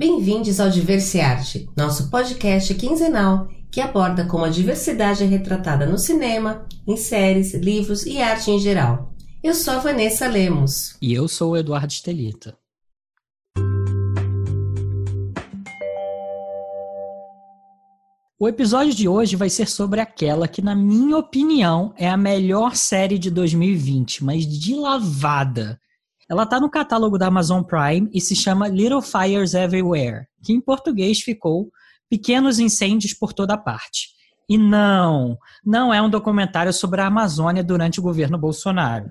Bem-vindos ao Diversiarte, nosso podcast quinzenal que aborda como a diversidade é retratada no cinema, em séries, livros e arte em geral. Eu sou a Vanessa Lemos. E eu sou o Eduardo Estelita. O episódio de hoje vai ser sobre aquela que, na minha opinião, é a melhor série de 2020, mas de lavada. Ela está no catálogo da Amazon Prime e se chama Little Fires Everywhere, que em português ficou Pequenos Incêndios por Toda Parte. E não, não é um documentário sobre a Amazônia durante o governo Bolsonaro.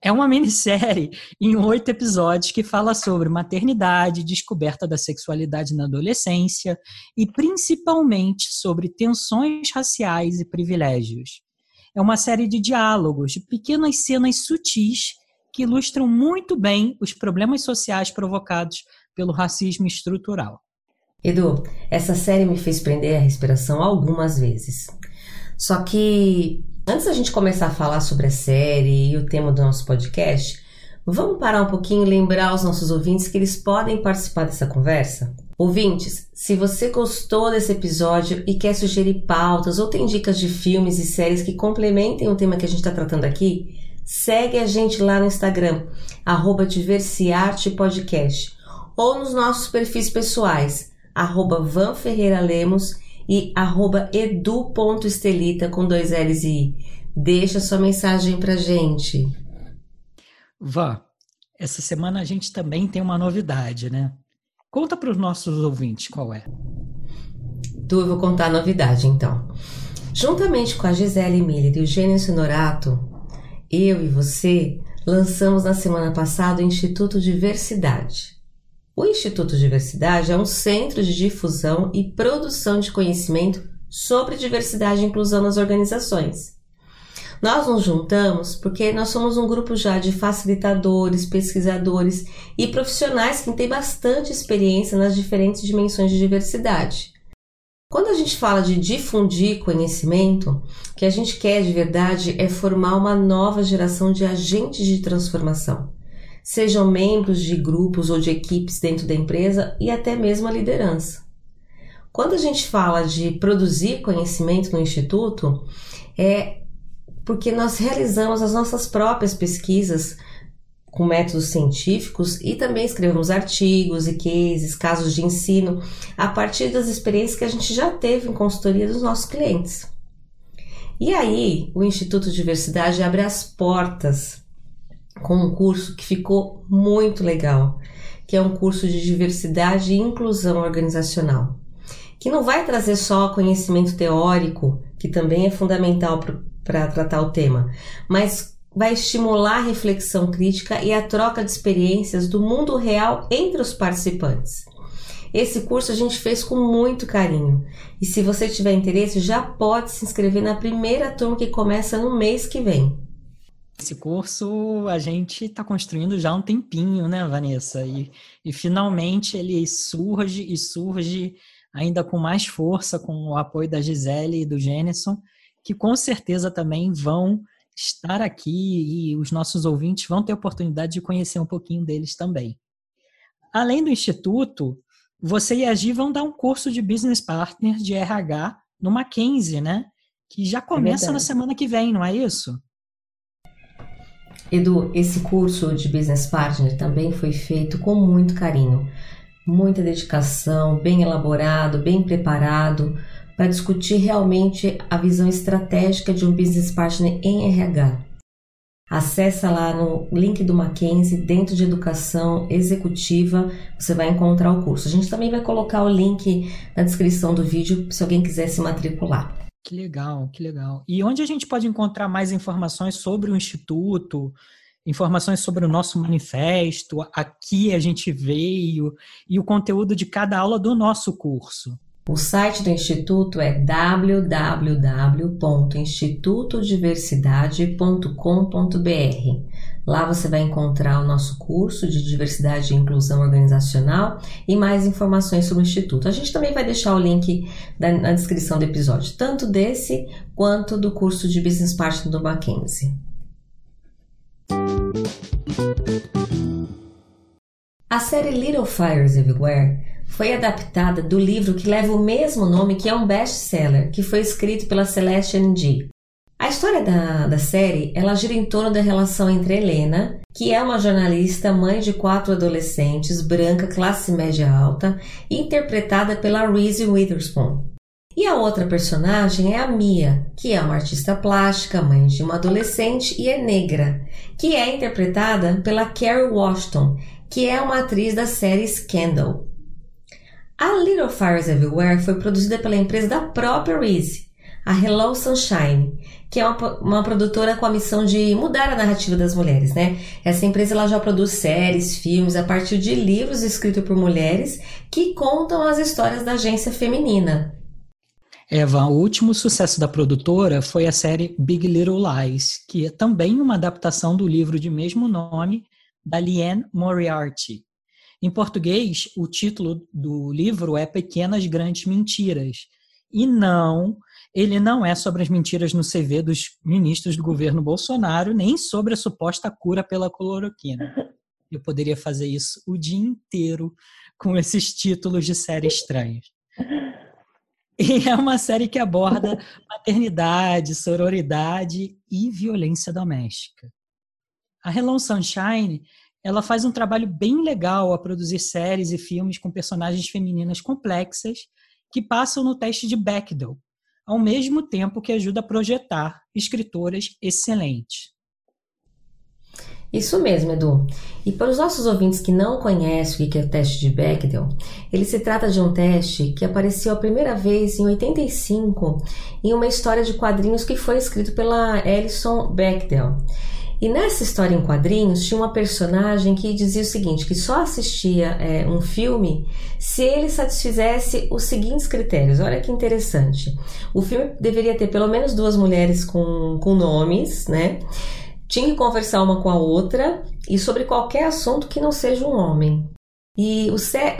É uma minissérie em oito episódios que fala sobre maternidade, descoberta da sexualidade na adolescência e principalmente sobre tensões raciais e privilégios. É uma série de diálogos, de pequenas cenas sutis que ilustram muito bem os problemas sociais provocados pelo racismo estrutural. Edu, essa série me fez prender a respiração algumas vezes. Só que antes da gente começar a falar sobre a série e o tema do nosso podcast, vamos parar um pouquinho e lembrar aos nossos ouvintes que eles podem participar dessa conversa? Ouvintes, se você gostou desse episódio e quer sugerir pautas ou tem dicas de filmes e séries que complementem o tema que a gente está tratando aqui, Segue a gente lá no Instagram, arroba Podcast, ou nos nossos perfis pessoais, arroba Van Ferreira Lemos e arroba edu.estelita com dois L's e I. Deixa sua mensagem pra gente. Vá, essa semana a gente também tem uma novidade, né? Conta para os nossos ouvintes qual é. Tu, eu vou contar a novidade então. Juntamente com a Gisele Miller e o Gênio Sonorato, eu e você lançamos na semana passada o Instituto Diversidade. O Instituto Diversidade é um centro de difusão e produção de conhecimento sobre diversidade e inclusão nas organizações. Nós nos juntamos porque nós somos um grupo já de facilitadores, pesquisadores e profissionais que têm bastante experiência nas diferentes dimensões de diversidade. Quando a gente fala de difundir conhecimento, o que a gente quer de verdade é formar uma nova geração de agentes de transformação, sejam membros de grupos ou de equipes dentro da empresa e até mesmo a liderança. Quando a gente fala de produzir conhecimento no instituto, é porque nós realizamos as nossas próprias pesquisas com métodos científicos e também escrevemos artigos e cases, casos de ensino, a partir das experiências que a gente já teve em consultoria dos nossos clientes. E aí, o Instituto de Diversidade abre as portas com um curso que ficou muito legal, que é um curso de diversidade e inclusão organizacional, que não vai trazer só conhecimento teórico, que também é fundamental para tratar o tema, mas vai estimular a reflexão crítica e a troca de experiências do mundo real entre os participantes. Esse curso a gente fez com muito carinho. E se você tiver interesse, já pode se inscrever na primeira turma que começa no mês que vem. Esse curso a gente está construindo já há um tempinho, né, Vanessa? E, e finalmente ele surge e surge ainda com mais força com o apoio da Gisele e do Jenison, que com certeza também vão estar aqui e os nossos ouvintes vão ter oportunidade de conhecer um pouquinho deles também. Além do Instituto, você e a Gi vão dar um curso de Business Partner de RH no Mackenzie, né? Que já começa é na semana que vem, não é isso? Edu, esse curso de Business Partner também foi feito com muito carinho, muita dedicação, bem elaborado, bem preparado para discutir realmente a visão estratégica de um business partner em RH. Acesse lá no link do Mackenzie, dentro de educação executiva, você vai encontrar o curso. A gente também vai colocar o link na descrição do vídeo se alguém quiser se matricular. Que legal, que legal. E onde a gente pode encontrar mais informações sobre o Instituto, informações sobre o nosso manifesto, aqui a gente veio e o conteúdo de cada aula do nosso curso? O site do Instituto é www.institutodiversidade.com.br. Lá você vai encontrar o nosso curso de diversidade e inclusão organizacional e mais informações sobre o Instituto. A gente também vai deixar o link na descrição do episódio, tanto desse quanto do curso de Business Partner do Mackenzie. A série Little Fires Everywhere foi adaptada do livro que leva o mesmo nome, que é um best-seller, que foi escrito pela Celeste Ng. A história da, da série ela gira em torno da relação entre Helena, que é uma jornalista, mãe de quatro adolescentes, branca, classe média alta, interpretada pela Reese Witherspoon. E a outra personagem é a Mia, que é uma artista plástica, mãe de uma adolescente e é negra, que é interpretada pela Kerry Washington, que é uma atriz da série Scandal. A Little Fires Everywhere foi produzida pela empresa da própria Reese, a Hello Sunshine, que é uma, uma, produtora com a missão de mudar a narrativa das mulheres, né? Essa empresa ela já produz séries, filmes a partir de livros escritos por mulheres que contam as histórias da agência feminina. Eva, o último sucesso da produtora foi a série Big Little Lies, que é também uma adaptação do livro de mesmo nome da Liane Moriarty. Em português, o título do livro é Pequenas Grandes Mentiras. E não, ele não é sobre as mentiras no CV dos ministros do governo Bolsonaro, nem sobre a suposta cura pela cloroquina. Eu poderia fazer isso o dia inteiro com esses títulos de série estranhos. E é uma série que aborda maternidade, sororidade e violência doméstica. A Hello Sunshine ela faz um trabalho bem legal a produzir séries e filmes com personagens femininas complexas que passam no teste de Bechdel, ao mesmo tempo que ajuda a projetar escritoras excelentes. Isso mesmo, Edu. E para os nossos ouvintes que não conhecem o que é o teste de Bechdel, ele se trata de um teste que apareceu a primeira vez em 85 em uma história de quadrinhos que foi escrito pela Alison Bechdel. E nessa história em quadrinhos tinha uma personagem que dizia o seguinte: que só assistia é, um filme se ele satisfizesse os seguintes critérios. Olha que interessante. O filme deveria ter pelo menos duas mulheres com, com nomes, né? Tinha que conversar uma com a outra e sobre qualquer assunto que não seja um homem. E o,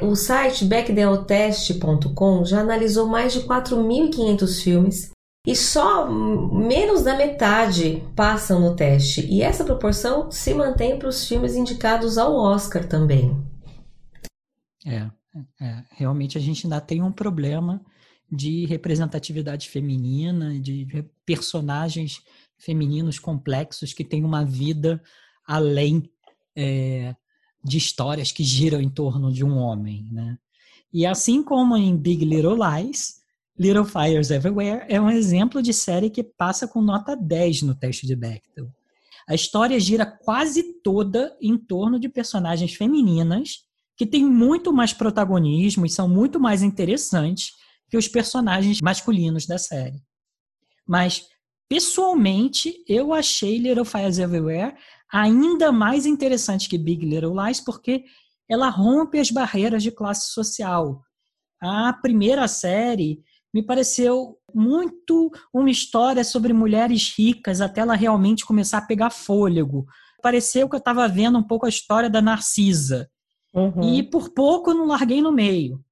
o site backdeltest.com já analisou mais de 4.500 filmes e só menos da metade passam no teste. E essa proporção se mantém para os filmes indicados ao Oscar também. É, é, realmente a gente ainda tem um problema de representatividade feminina, de personagens femininos complexos que têm uma vida além é, de histórias que giram em torno de um homem, né? E assim como em Big Little Lies, Little Fires Everywhere é um exemplo de série que passa com nota 10 no teste de Bechdel. A história gira quase toda em torno de personagens femininas que têm muito mais protagonismo e são muito mais interessantes que os personagens masculinos da série. Mas, pessoalmente, eu achei Little Fires Everywhere ainda mais interessante que Big Little Lies porque ela rompe as barreiras de classe social. A primeira série me pareceu muito uma história sobre mulheres ricas até ela realmente começar a pegar fôlego. Pareceu que eu estava vendo um pouco a história da Narcisa. Uhum. E por pouco eu não larguei no meio.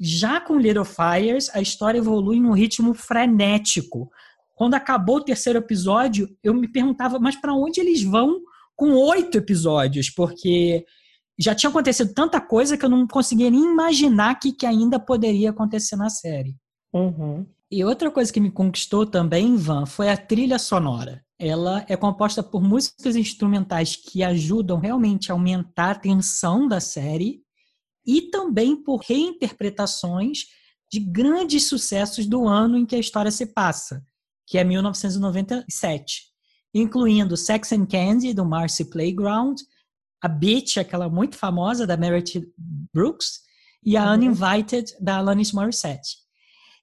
Já com Little Fires, a história evolui em um ritmo frenético. Quando acabou o terceiro episódio, eu me perguntava, mas para onde eles vão com oito episódios? Porque já tinha acontecido tanta coisa que eu não conseguia nem imaginar que, que ainda poderia acontecer na série. Uhum. E outra coisa que me conquistou também, Van, foi a trilha sonora. Ela é composta por músicas instrumentais que ajudam realmente a aumentar a tensão da série e também por reinterpretações de grandes sucessos do ano em que a história se passa, que é 1997, incluindo Sex and Candy, do Marcy Playground, a Beach, aquela muito famosa da Meredith Brooks, e a uhum. Uninvited, da Alanis Morissette.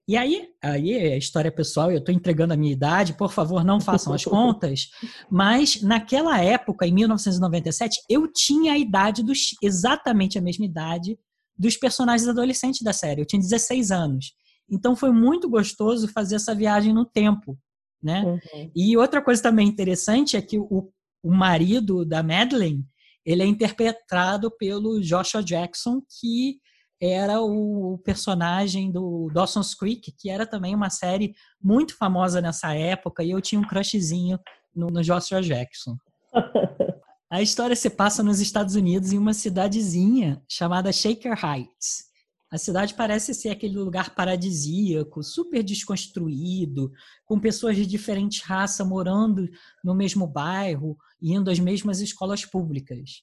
E aí, aí é história pessoal, eu estou entregando a minha idade, por favor, não façam as contas, mas naquela época, em 1997, eu tinha a idade dos exatamente a mesma idade dos personagens adolescentes da série. Eu tinha 16 anos. Então foi muito gostoso fazer essa viagem no tempo, né? Uhum. E outra coisa também interessante é que o, o marido da Madeline, ele é interpretado pelo Joshua Jackson, que era o personagem do Dawson's Creek, que era também uma série muito famosa nessa época, e eu tinha um crushzinho no, no Joshua Jackson. A história se passa nos Estados Unidos, em uma cidadezinha chamada Shaker Heights. A cidade parece ser aquele lugar paradisíaco, super desconstruído, com pessoas de diferentes raças morando no mesmo bairro, indo às mesmas escolas públicas.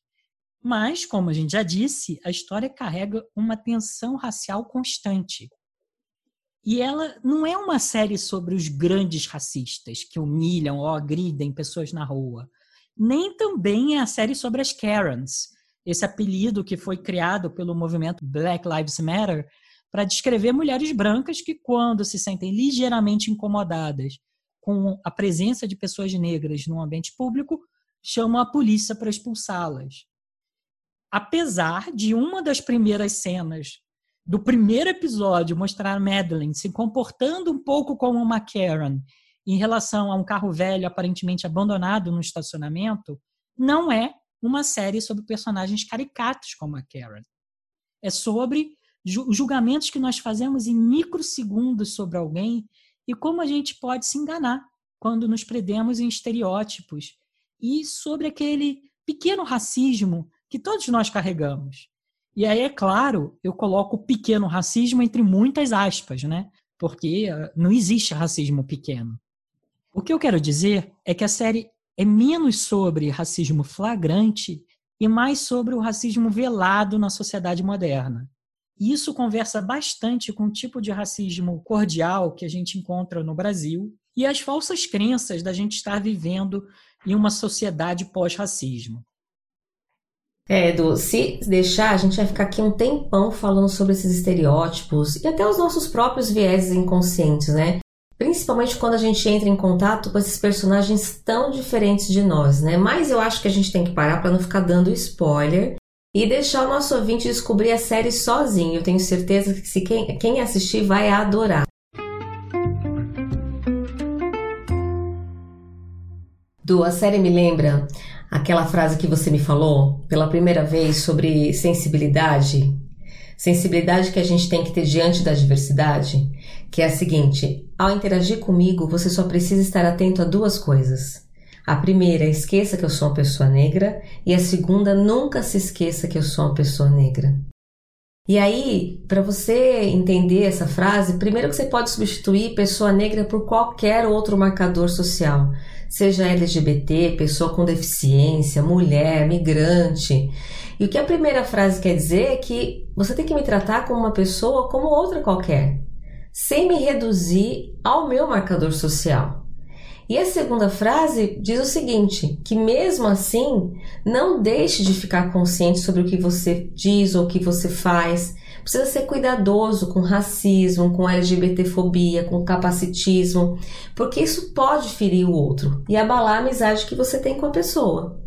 Mas, como a gente já disse, a história carrega uma tensão racial constante. E ela não é uma série sobre os grandes racistas que humilham ou agridem pessoas na rua. Nem também é a série sobre as Karens, esse apelido que foi criado pelo movimento Black Lives Matter para descrever mulheres brancas que, quando se sentem ligeiramente incomodadas com a presença de pessoas negras no ambiente público, chamam a polícia para expulsá-las. Apesar de uma das primeiras cenas do primeiro episódio mostrar a Madeline se comportando um pouco como uma Karen em relação a um carro velho aparentemente abandonado no estacionamento, não é uma série sobre personagens caricatos como a Karen. É sobre julgamentos que nós fazemos em microsegundos sobre alguém e como a gente pode se enganar quando nos prendemos em estereótipos e sobre aquele pequeno racismo que todos nós carregamos. E aí, é claro, eu coloco pequeno racismo entre muitas aspas, né? Porque ah, não existe racismo pequeno. O que eu quero dizer é que a série é menos sobre racismo flagrante e mais sobre o racismo velado na sociedade moderna. E isso conversa bastante com o tipo de racismo cordial que a gente encontra no Brasil e as falsas crenças da gente estar vivendo em uma sociedade pós-racismo. É, Edu, se deixar, a gente vai ficar aqui um tempão falando sobre esses estereótipos e até os nossos próprios vieses inconscientes, né? Principalmente quando a gente entra em contato com esses personagens tão diferentes de nós, né? Mas eu acho que a gente tem que parar para não ficar dando spoiler e deixar o nosso ouvinte descobrir a série sozinho. Eu tenho certeza que se quem, quem assistir vai adorar. Du, a série me lembra aquela frase que você me falou pela primeira vez sobre sensibilidade, sensibilidade que a gente tem que ter diante da diversidade, que é a seguinte: ao interagir comigo, você só precisa estar atento a duas coisas. A primeira, esqueça que eu sou uma pessoa negra, e a segunda, nunca se esqueça que eu sou uma pessoa negra. E aí, para você entender essa frase, primeiro que você pode substituir pessoa negra por qualquer outro marcador social, seja LGBT, pessoa com deficiência, mulher, migrante. E o que a primeira frase quer dizer é que você tem que me tratar como uma pessoa como outra qualquer, sem me reduzir ao meu marcador social. E a segunda frase diz o seguinte: que mesmo assim, não deixe de ficar consciente sobre o que você diz ou o que você faz. Precisa ser cuidadoso com racismo, com LGBTfobia, com capacitismo, porque isso pode ferir o outro e abalar a amizade que você tem com a pessoa.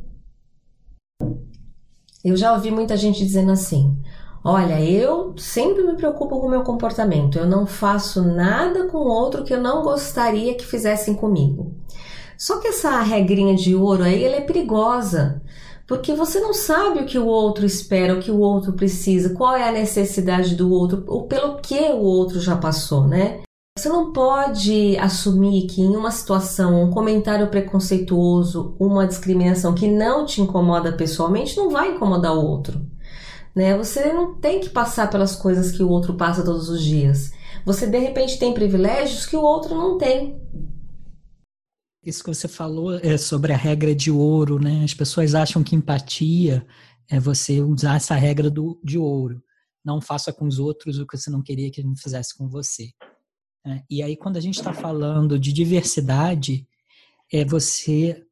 Eu já ouvi muita gente dizendo assim: Olha, eu sempre me preocupo com o meu comportamento, eu não faço nada com outro que eu não gostaria que fizessem comigo. Só que essa regrinha de ouro aí, ela é perigosa, porque você não sabe o que o outro espera, o que o outro precisa, qual é a necessidade do outro, ou pelo que o outro já passou, né? Você não pode assumir que em uma situação, um comentário preconceituoso, uma discriminação que não te incomoda pessoalmente, não vai incomodar o outro. Né? Você não tem que passar pelas coisas que o outro passa todos os dias. Você de repente tem privilégios que o outro não tem. Isso que você falou é sobre a regra de ouro, né? As pessoas acham que empatia é você usar essa regra do, de ouro. Não faça com os outros o que você não queria que ele fizesse com você. Né? E aí, quando a gente está falando de diversidade, é você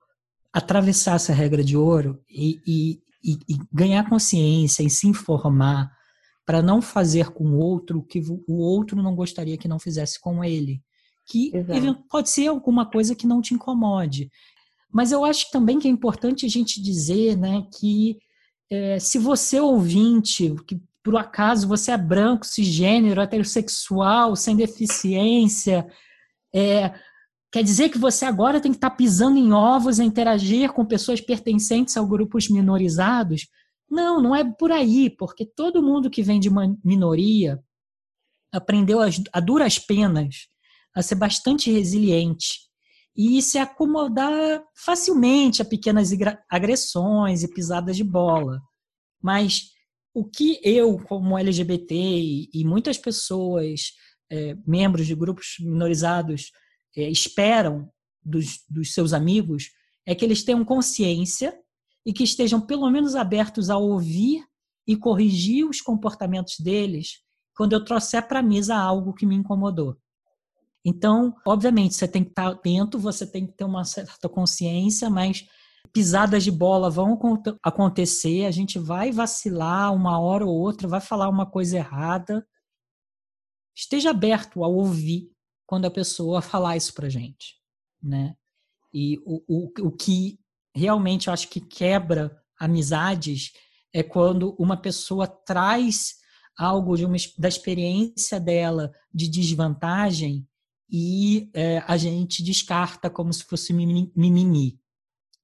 atravessar essa regra de ouro e, e, e, e ganhar consciência e se informar para não fazer com o outro o que o outro não gostaria que não fizesse com ele. Que Exato. pode ser alguma coisa que não te incomode. Mas eu acho também que é importante a gente dizer né, que é, se você ouvinte, que por acaso você é branco, cisgênero, heterossexual, sem deficiência, é, quer dizer que você agora tem que estar tá pisando em ovos e interagir com pessoas pertencentes a grupos minorizados? Não, não é por aí, porque todo mundo que vem de uma minoria aprendeu a, a duras penas a ser bastante resiliente e se acomodar facilmente a pequenas agressões e pisadas de bola. Mas o que eu, como LGBT e muitas pessoas, é, membros de grupos minorizados, é, esperam dos, dos seus amigos é que eles tenham consciência e que estejam pelo menos abertos a ouvir e corrigir os comportamentos deles quando eu trouxer para a mesa algo que me incomodou. Então, obviamente, você tem que estar atento, você tem que ter uma certa consciência, mas pisadas de bola vão acontecer, a gente vai vacilar uma hora ou outra, vai falar uma coisa errada. Esteja aberto a ouvir quando a pessoa falar isso pra gente, né? E o, o, o que realmente eu acho que quebra amizades é quando uma pessoa traz algo de uma, da experiência dela de desvantagem e é, a gente descarta como se fosse mimimi.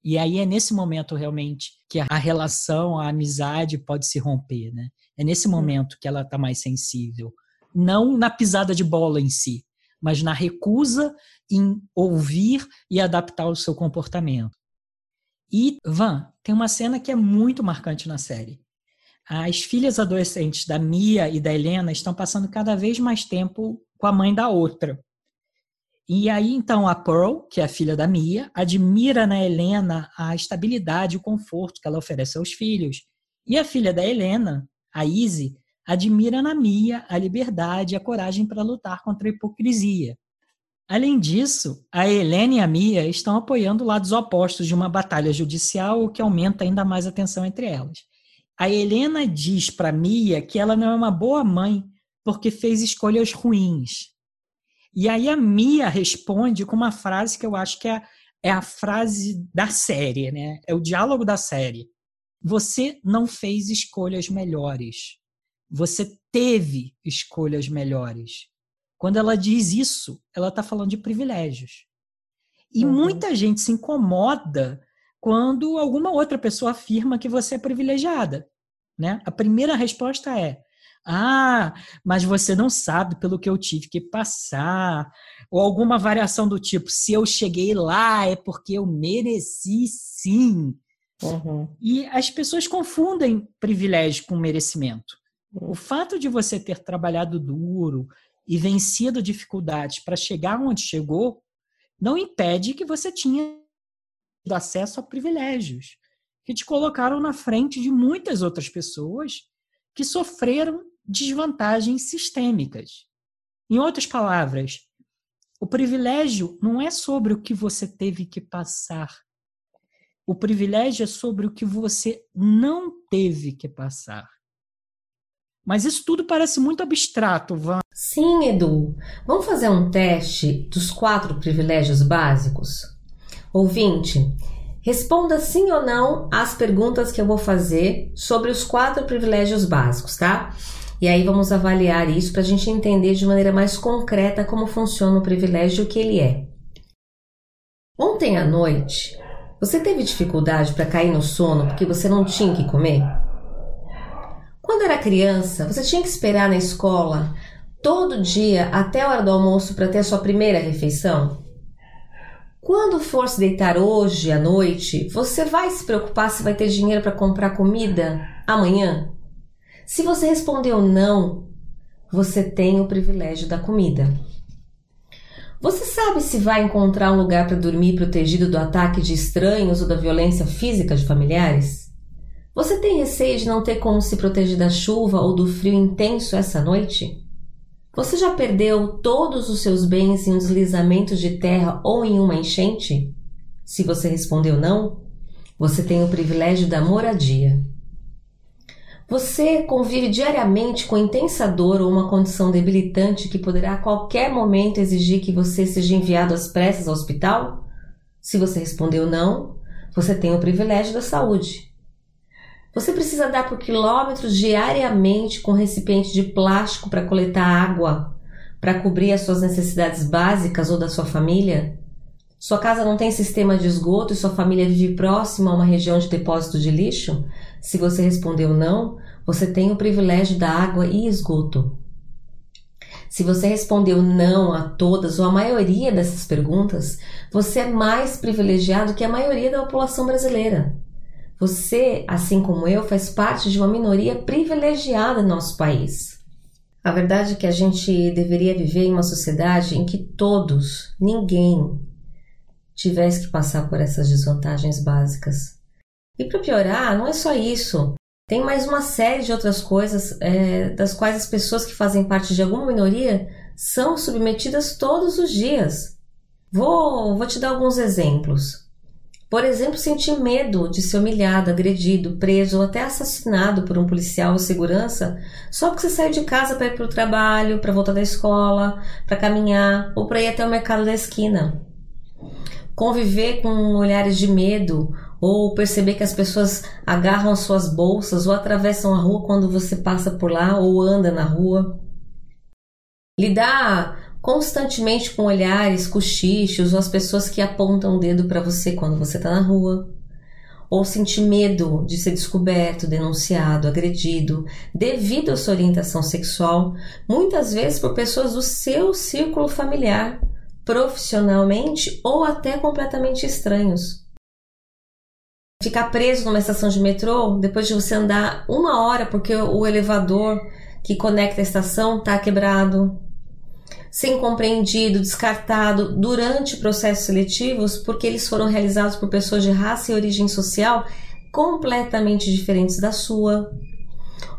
E aí é nesse momento realmente que a relação, a amizade pode se romper, né? É nesse momento que ela está mais sensível. Não na pisada de bola em si, mas na recusa em ouvir e adaptar o seu comportamento. E, Van, tem uma cena que é muito marcante na série. As filhas adolescentes da Mia e da Helena estão passando cada vez mais tempo com a mãe da outra. E aí, então, a Pearl, que é a filha da Mia, admira na Helena a estabilidade e o conforto que ela oferece aos filhos. E a filha da Helena, a Izzy, admira na Mia a liberdade e a coragem para lutar contra a hipocrisia. Além disso, a Helena e a Mia estão apoiando lados opostos de uma batalha judicial, o que aumenta ainda mais a tensão entre elas. A Helena diz para Mia que ela não é uma boa mãe porque fez escolhas ruins. E aí a Mia responde com uma frase que eu acho que é, é a frase da série, né? É o diálogo da série. Você não fez escolhas melhores. Você teve escolhas melhores. Quando ela diz isso, ela está falando de privilégios. E uhum. muita gente se incomoda quando alguma outra pessoa afirma que você é privilegiada. Né? A primeira resposta é: ah, mas você não sabe pelo que eu tive que passar. Ou alguma variação do tipo: se eu cheguei lá é porque eu mereci sim. Uhum. E as pessoas confundem privilégio com merecimento. O fato de você ter trabalhado duro e vencido dificuldades para chegar onde chegou não impede que você tinha acesso a privilégios que te colocaram na frente de muitas outras pessoas que sofreram desvantagens sistêmicas. Em outras palavras, o privilégio não é sobre o que você teve que passar. O privilégio é sobre o que você não teve que passar. Mas isso tudo parece muito abstrato, Van. Sim, Edu. Vamos fazer um teste dos quatro privilégios básicos? Ouvinte, responda sim ou não às perguntas que eu vou fazer sobre os quatro privilégios básicos, tá? E aí vamos avaliar isso para a gente entender de maneira mais concreta como funciona o privilégio e o que ele é. Ontem à noite, você teve dificuldade para cair no sono porque você não tinha que comer? Quando era criança, você tinha que esperar na escola todo dia até a hora do almoço para ter a sua primeira refeição? Quando for se deitar hoje à noite, você vai se preocupar se vai ter dinheiro para comprar comida amanhã? Se você respondeu não, você tem o privilégio da comida. Você sabe se vai encontrar um lugar para dormir protegido do ataque de estranhos ou da violência física de familiares? Você tem receio de não ter como se proteger da chuva ou do frio intenso essa noite? Você já perdeu todos os seus bens em um deslizamento de terra ou em uma enchente? Se você respondeu não, você tem o privilégio da moradia. Você convive diariamente com intensa dor ou uma condição debilitante que poderá a qualquer momento exigir que você seja enviado às pressas ao hospital? Se você respondeu não, você tem o privilégio da saúde. Você precisa dar por quilômetros diariamente com recipiente de plástico para coletar água, para cobrir as suas necessidades básicas ou da sua família? Sua casa não tem sistema de esgoto e sua família vive próxima a uma região de depósito de lixo? Se você respondeu não, você tem o privilégio da água e esgoto. Se você respondeu não a todas ou a maioria dessas perguntas, você é mais privilegiado que a maioria da população brasileira. Você, assim como eu, faz parte de uma minoria privilegiada no nosso país. A verdade é que a gente deveria viver em uma sociedade em que todos, ninguém, tivesse que passar por essas desvantagens básicas. E para piorar, não é só isso. Tem mais uma série de outras coisas é, das quais as pessoas que fazem parte de alguma minoria são submetidas todos os dias. Vou, vou te dar alguns exemplos. Por exemplo, sentir medo de ser humilhado, agredido, preso ou até assassinado por um policial ou segurança só porque você saiu de casa para ir para o trabalho, para voltar da escola, para caminhar ou para ir até o mercado da esquina. Conviver com olhares de medo ou perceber que as pessoas agarram suas bolsas ou atravessam a rua quando você passa por lá ou anda na rua. Lidar constantemente com olhares, cochichos ou as pessoas que apontam o dedo para você quando você está na rua. Ou sentir medo de ser descoberto, denunciado, agredido, devido à sua orientação sexual, muitas vezes por pessoas do seu círculo familiar, profissionalmente ou até completamente estranhos ficar preso numa estação de metrô depois de você andar uma hora porque o elevador que conecta a estação está quebrado, ser incompreendido, descartado durante processos seletivos porque eles foram realizados por pessoas de raça e origem social completamente diferentes da sua,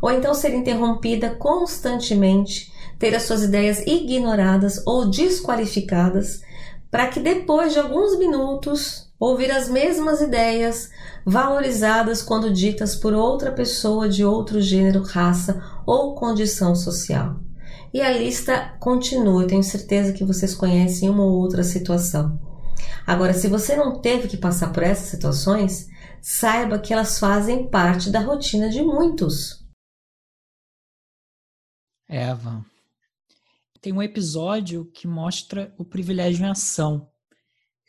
ou então ser interrompida constantemente, ter as suas ideias ignoradas ou desqualificadas, para que depois de alguns minutos ouvir as mesmas ideias valorizadas quando ditas por outra pessoa de outro gênero, raça ou condição social. E a lista continua, eu tenho certeza que vocês conhecem uma ou outra situação. Agora, se você não teve que passar por essas situações, saiba que elas fazem parte da rotina de muitos. Eva, tem um episódio que mostra o privilégio em ação.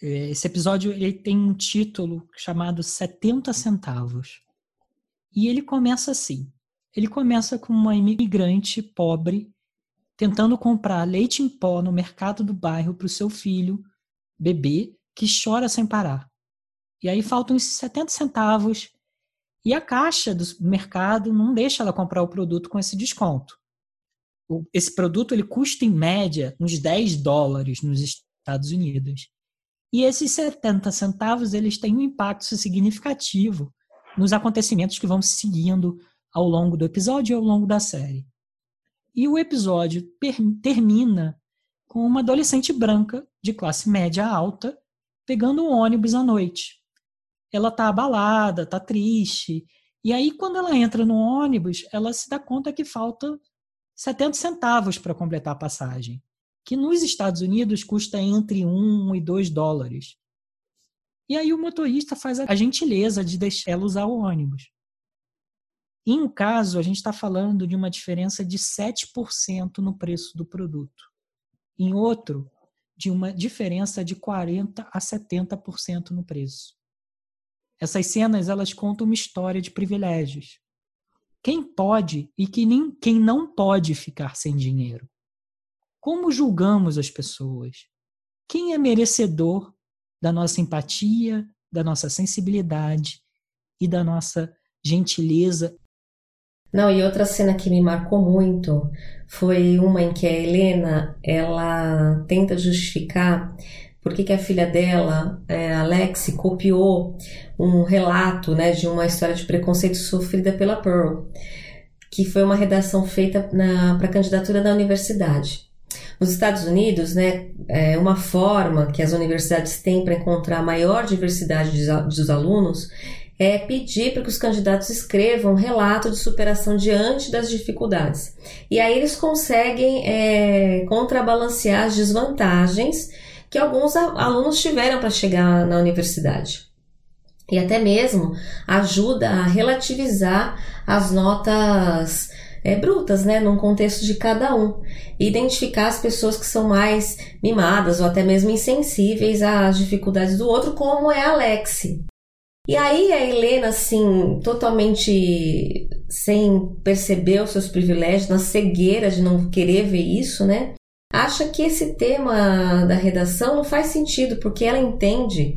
É, esse episódio ele tem um título chamado 70 centavos. E ele começa assim. Ele começa com uma imigrante pobre tentando comprar leite em pó no mercado do bairro para o seu filho, bebê, que chora sem parar. E aí faltam esses 70 centavos e a caixa do mercado não deixa ela comprar o produto com esse desconto. Esse produto ele custa em média uns 10 dólares nos Estados Unidos. E esses 70 centavos eles têm um impacto significativo nos acontecimentos que vão seguindo ao longo do episódio e ao longo da série. E o episódio termina com uma adolescente branca de classe média alta pegando um ônibus à noite. Ela tá abalada, tá triste, e aí quando ela entra no ônibus, ela se dá conta que falta 70 centavos para completar a passagem que nos Estados Unidos custa entre 1 e 2 dólares. E aí o motorista faz a gentileza de deixar ela usar o ônibus. Em um caso, a gente está falando de uma diferença de 7% no preço do produto. Em outro, de uma diferença de 40 a 70% no preço. Essas cenas elas contam uma história de privilégios. Quem pode e quem não pode ficar sem dinheiro? Como julgamos as pessoas? Quem é merecedor da nossa empatia, da nossa sensibilidade e da nossa gentileza? Não, e outra cena que me marcou muito foi uma em que a Helena ela tenta justificar por que, que a filha dela, é, Alex, copiou um relato né, de uma história de preconceito sofrida pela Pearl, que foi uma redação feita para a candidatura da universidade. Nos Estados Unidos, né, é uma forma que as universidades têm para encontrar maior diversidade dos alunos é pedir para que os candidatos escrevam um relato de superação diante das dificuldades. E aí eles conseguem é, contrabalancear as desvantagens que alguns alunos tiveram para chegar na universidade. E até mesmo ajuda a relativizar as notas é, brutas, né, num contexto de cada um. Identificar as pessoas que são mais mimadas ou até mesmo insensíveis às dificuldades do outro, como é a Alexi. E aí a Helena, assim, totalmente sem perceber os seus privilégios, na cegueira de não querer ver isso, né? acha que esse tema da redação não faz sentido, porque ela entende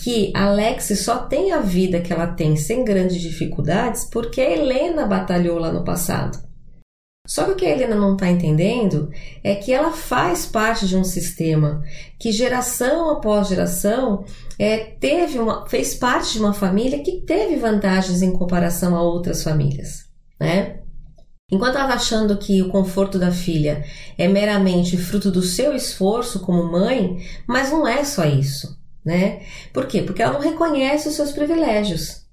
que Alex só tem a vida que ela tem sem grandes dificuldades porque a Helena batalhou lá no passado. Só que o que a Helena não está entendendo é que ela faz parte de um sistema que geração após geração é, teve uma, fez parte de uma família que teve vantagens em comparação a outras famílias, né? Enquanto ela está achando que o conforto da filha é meramente fruto do seu esforço como mãe, mas não é só isso, né? Por quê? Porque ela não reconhece os seus privilégios.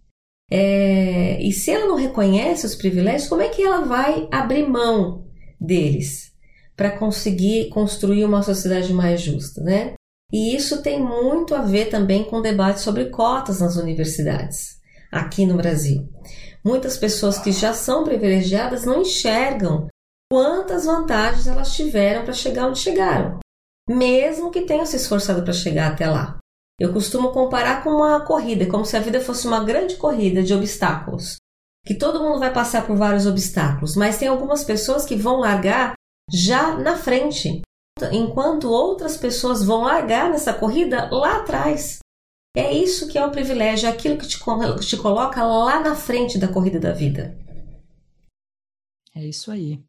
É, e se ela não reconhece os privilégios, como é que ela vai abrir mão deles para conseguir construir uma sociedade mais justa, né? E isso tem muito a ver também com o debate sobre cotas nas universidades aqui no Brasil. Muitas pessoas que já são privilegiadas não enxergam quantas vantagens elas tiveram para chegar onde chegaram, mesmo que tenham se esforçado para chegar até lá. Eu costumo comparar com uma corrida, como se a vida fosse uma grande corrida de obstáculos, que todo mundo vai passar por vários obstáculos, mas tem algumas pessoas que vão largar já na frente, enquanto outras pessoas vão largar nessa corrida lá atrás. É isso que é o privilégio, é aquilo que te, te coloca lá na frente da corrida da vida. É isso aí.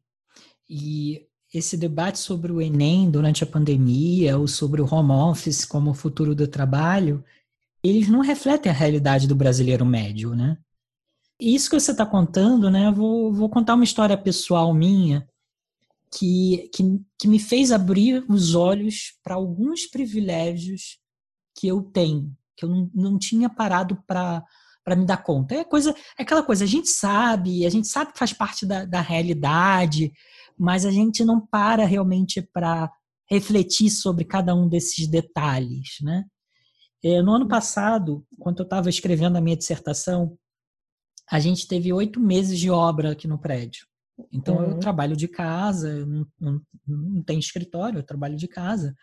E esse debate sobre o Enem durante a pandemia ou sobre o home office como o futuro do trabalho, eles não refletem a realidade do brasileiro médio, né? E isso que você está contando, né? Vou, vou contar uma história pessoal minha que, que, que me fez abrir os olhos para alguns privilégios que eu tenho que eu não, não tinha parado para para me dar conta. É coisa, é aquela coisa, a gente sabe, a gente sabe que faz parte da, da realidade, mas a gente não para realmente para refletir sobre cada um desses detalhes, né? É, no ano passado, quando eu estava escrevendo a minha dissertação, a gente teve oito meses de obra aqui no prédio. Então uhum. eu trabalho de casa, não, não, não tenho escritório, eu trabalho de casa.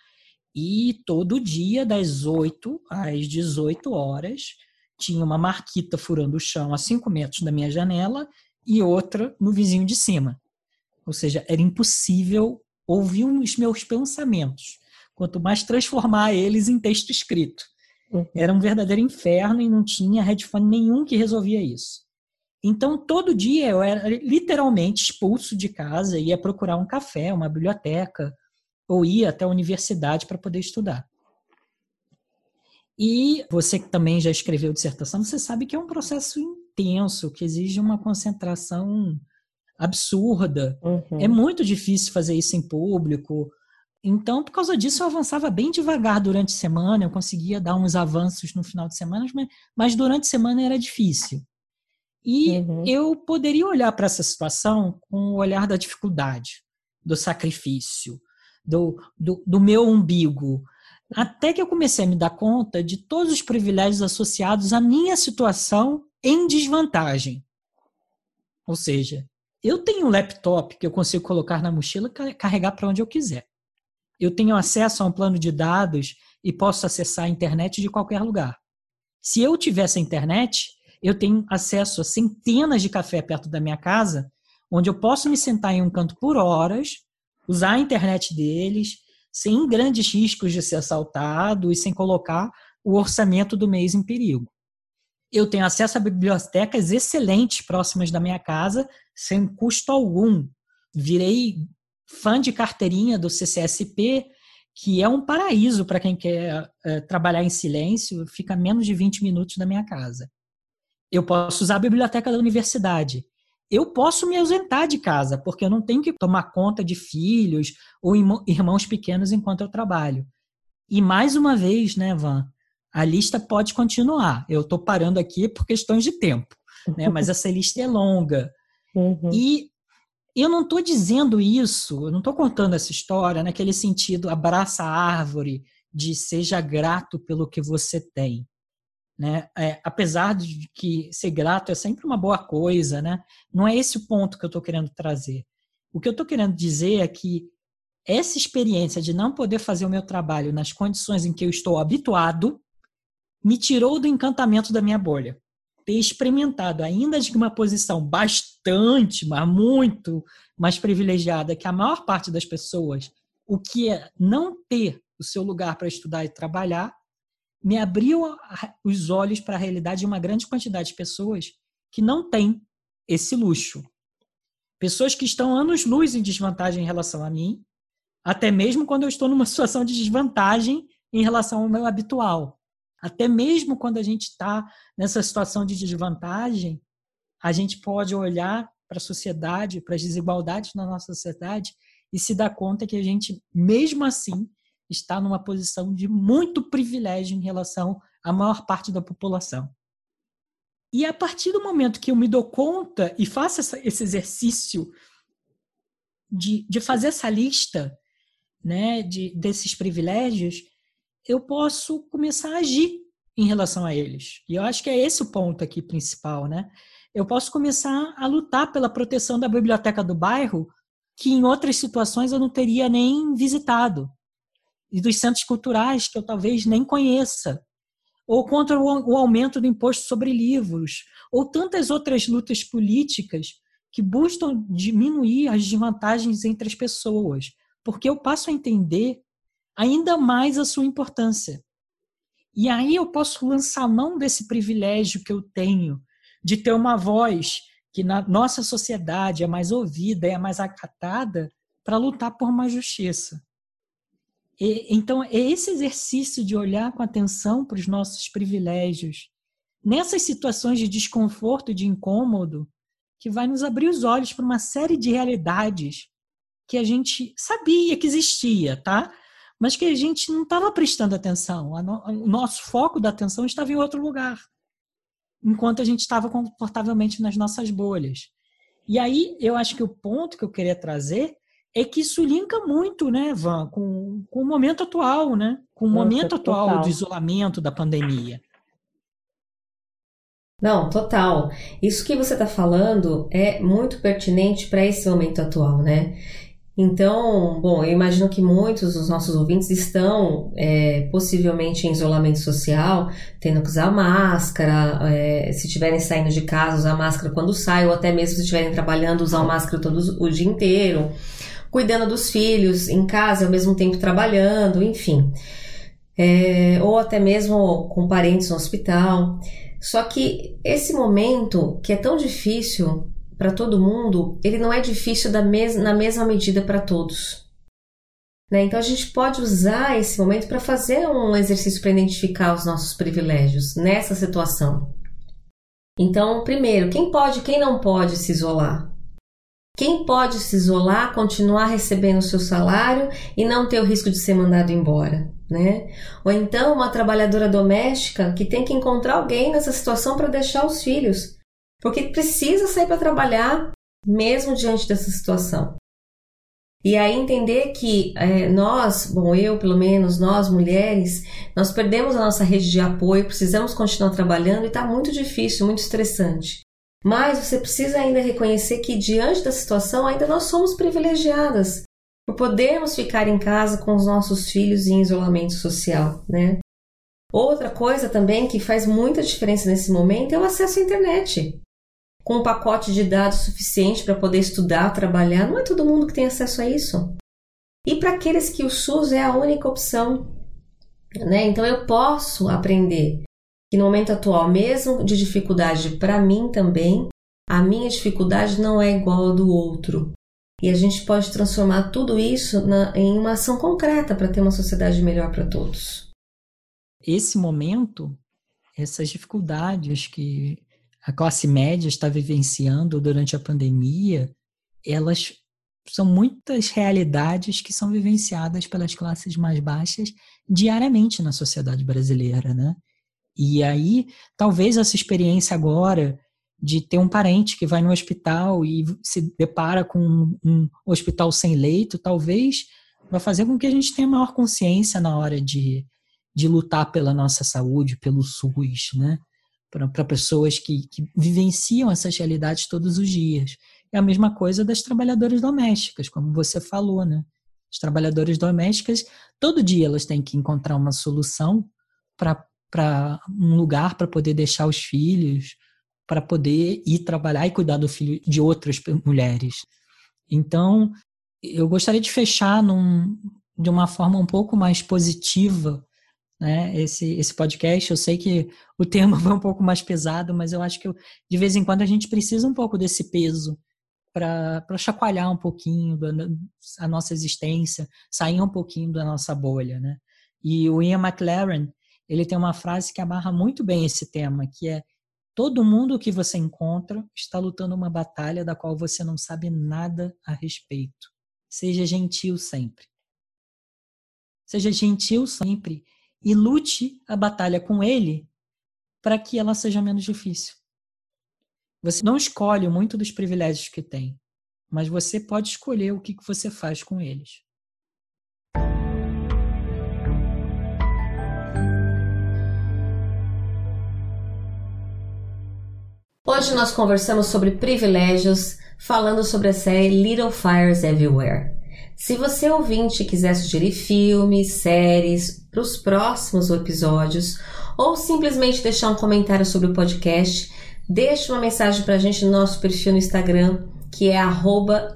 E todo dia, das 8 às 18 horas, tinha uma marquita furando o chão a 5 metros da minha janela e outra no vizinho de cima. Ou seja, era impossível ouvir os meus pensamentos, quanto mais transformar eles em texto escrito. Uhum. Era um verdadeiro inferno e não tinha headphone nenhum que resolvia isso. Então, todo dia eu era literalmente expulso de casa, ia procurar um café, uma biblioteca, ou ir até a universidade para poder estudar. E você que também já escreveu dissertação, você sabe que é um processo intenso, que exige uma concentração absurda. Uhum. É muito difícil fazer isso em público. Então, por causa disso, eu avançava bem devagar durante a semana, eu conseguia dar uns avanços no final de semana, mas, mas durante a semana era difícil. E uhum. eu poderia olhar para essa situação com o olhar da dificuldade, do sacrifício, do, do, do meu umbigo. Até que eu comecei a me dar conta de todos os privilégios associados à minha situação em desvantagem. Ou seja, eu tenho um laptop que eu consigo colocar na mochila e carregar para onde eu quiser. Eu tenho acesso a um plano de dados e posso acessar a internet de qualquer lugar. Se eu tivesse a internet, eu tenho acesso a centenas de café perto da minha casa, onde eu posso me sentar em um canto por horas, usar a internet deles sem grandes riscos de ser assaltado e sem colocar o orçamento do mês em perigo. Eu tenho acesso a bibliotecas excelentes próximas da minha casa, sem custo algum. Virei fã de carteirinha do CCSP, que é um paraíso para quem quer é, trabalhar em silêncio, fica menos de 20 minutos da minha casa. Eu posso usar a biblioteca da universidade eu posso me ausentar de casa, porque eu não tenho que tomar conta de filhos ou irmãos pequenos enquanto eu trabalho. E mais uma vez, né, Van, a lista pode continuar. Eu estou parando aqui por questões de tempo, né? Mas essa lista é longa. Uhum. E eu não estou dizendo isso, eu não estou contando essa história naquele sentido abraça a árvore de seja grato pelo que você tem. Né? É, apesar de que ser grato é sempre uma boa coisa, né? não é esse o ponto que eu estou querendo trazer. O que eu estou querendo dizer é que essa experiência de não poder fazer o meu trabalho nas condições em que eu estou habituado me tirou do encantamento da minha bolha. Ter experimentado, ainda de uma posição bastante, mas muito mais privilegiada que a maior parte das pessoas o que é não ter o seu lugar para estudar e trabalhar, me abriu os olhos para a realidade de uma grande quantidade de pessoas que não têm esse luxo. Pessoas que estão anos-luz em desvantagem em relação a mim, até mesmo quando eu estou numa situação de desvantagem em relação ao meu habitual. Até mesmo quando a gente está nessa situação de desvantagem, a gente pode olhar para a sociedade, para as desigualdades na nossa sociedade e se dar conta que a gente, mesmo assim, está numa posição de muito privilégio em relação à maior parte da população. E a partir do momento que eu me dou conta e faço essa, esse exercício de, de fazer essa lista né, de, desses privilégios, eu posso começar a agir em relação a eles. E eu acho que é esse o ponto aqui principal, né? Eu posso começar a lutar pela proteção da biblioteca do bairro, que em outras situações eu não teria nem visitado, e dos centros culturais que eu talvez nem conheça, ou contra o aumento do imposto sobre livros, ou tantas outras lutas políticas que buscam diminuir as desvantagens entre as pessoas, porque eu passo a entender ainda mais a sua importância. E aí eu posso lançar mão desse privilégio que eu tenho de ter uma voz que na nossa sociedade é mais ouvida, é mais acatada, para lutar por uma justiça. E, então, é esse exercício de olhar com atenção para os nossos privilégios, nessas situações de desconforto e de incômodo, que vai nos abrir os olhos para uma série de realidades que a gente sabia que existia, tá? Mas que a gente não estava prestando atenção. O nosso foco da atenção estava em outro lugar, enquanto a gente estava confortavelmente nas nossas bolhas. E aí, eu acho que o ponto que eu queria trazer é que isso linka muito, né, Van, com, com o momento atual, né? Com o momento atual do isolamento, da pandemia. Não, total. Isso que você está falando é muito pertinente para esse momento atual, né? Então, bom, eu imagino que muitos dos nossos ouvintes estão é, possivelmente em isolamento social, tendo que usar máscara, é, se estiverem saindo de casa, usar máscara quando sai, ou até mesmo se estiverem trabalhando, usar máscara todo o dia inteiro cuidando dos filhos em casa, ao mesmo tempo trabalhando, enfim. É, ou até mesmo com parentes no hospital. Só que esse momento, que é tão difícil para todo mundo, ele não é difícil da mes na mesma medida para todos. Né? Então a gente pode usar esse momento para fazer um exercício para identificar os nossos privilégios nessa situação. Então, primeiro, quem pode, quem não pode se isolar? Quem pode se isolar, continuar recebendo o seu salário e não ter o risco de ser mandado embora, né? Ou então uma trabalhadora doméstica que tem que encontrar alguém nessa situação para deixar os filhos, porque precisa sair para trabalhar mesmo diante dessa situação. E aí entender que é, nós, bom, eu pelo menos, nós mulheres, nós perdemos a nossa rede de apoio, precisamos continuar trabalhando e está muito difícil, muito estressante. Mas você precisa ainda reconhecer que, diante da situação, ainda nós somos privilegiadas por podermos ficar em casa com os nossos filhos em isolamento social, né? Outra coisa também que faz muita diferença nesse momento é o acesso à internet. Com um pacote de dados suficiente para poder estudar, trabalhar, não é todo mundo que tem acesso a isso. E para aqueles que o SUS é a única opção, né? Então eu posso aprender que no momento atual, mesmo de dificuldade para mim também, a minha dificuldade não é igual à do outro. E a gente pode transformar tudo isso na, em uma ação concreta para ter uma sociedade melhor para todos. Esse momento, essas dificuldades que a classe média está vivenciando durante a pandemia, elas são muitas realidades que são vivenciadas pelas classes mais baixas diariamente na sociedade brasileira, né? E aí, talvez essa experiência agora de ter um parente que vai no hospital e se depara com um, hospital sem leito, talvez vai fazer com que a gente tenha maior consciência na hora de, de lutar pela nossa saúde, pelo SUS, né? Para pessoas que, que vivenciam essas realidades todos os dias. É a mesma coisa das trabalhadoras domésticas, como você falou, né? As trabalhadoras domésticas, todo dia elas têm que encontrar uma solução para um lugar para poder deixar os filhos, para poder ir trabalhar e cuidar do filho de outras mulheres. Então, eu gostaria de fechar num, de uma forma um pouco mais positiva né, esse, esse podcast. Eu sei que o tema vai um pouco mais pesado, mas eu acho que eu, de vez em quando a gente precisa um pouco desse peso para chacoalhar um pouquinho da, a nossa existência, sair um pouquinho da nossa bolha. Né? E o Ian McLaren, ele tem uma frase que amarra muito bem esse tema, que é Todo mundo que você encontra está lutando uma batalha da qual você não sabe nada a respeito. Seja gentil sempre. Seja gentil sempre e lute a batalha com ele para que ela seja menos difícil. Você não escolhe muito dos privilégios que tem, mas você pode escolher o que você faz com eles. Hoje nós conversamos sobre privilégios, falando sobre a série Little Fires Everywhere. Se você ouvinte quiser sugerir filmes, séries para os próximos episódios ou simplesmente deixar um comentário sobre o podcast, deixe uma mensagem para a gente no nosso perfil no Instagram, que é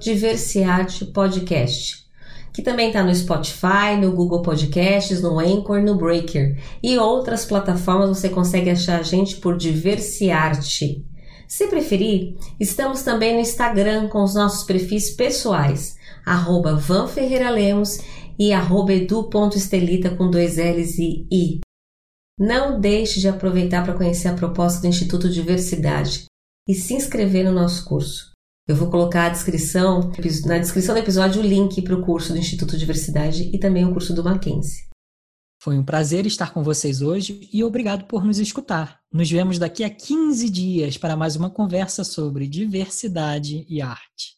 @diversiartepodcast, que também está no Spotify, no Google Podcasts, no Anchor, no Breaker e outras plataformas você consegue achar a gente por Diversiarte. Se preferir, estamos também no Instagram com os nossos perfis pessoais, arroba Van Ferreira Lemos e arroba edu.estelita com dois L's e I. Não deixe de aproveitar para conhecer a proposta do Instituto Diversidade e se inscrever no nosso curso. Eu vou colocar descrição, na descrição do episódio o link para o curso do Instituto Diversidade e também o curso do Mackenzie. Foi um prazer estar com vocês hoje e obrigado por nos escutar. Nos vemos daqui a 15 dias para mais uma conversa sobre diversidade e arte.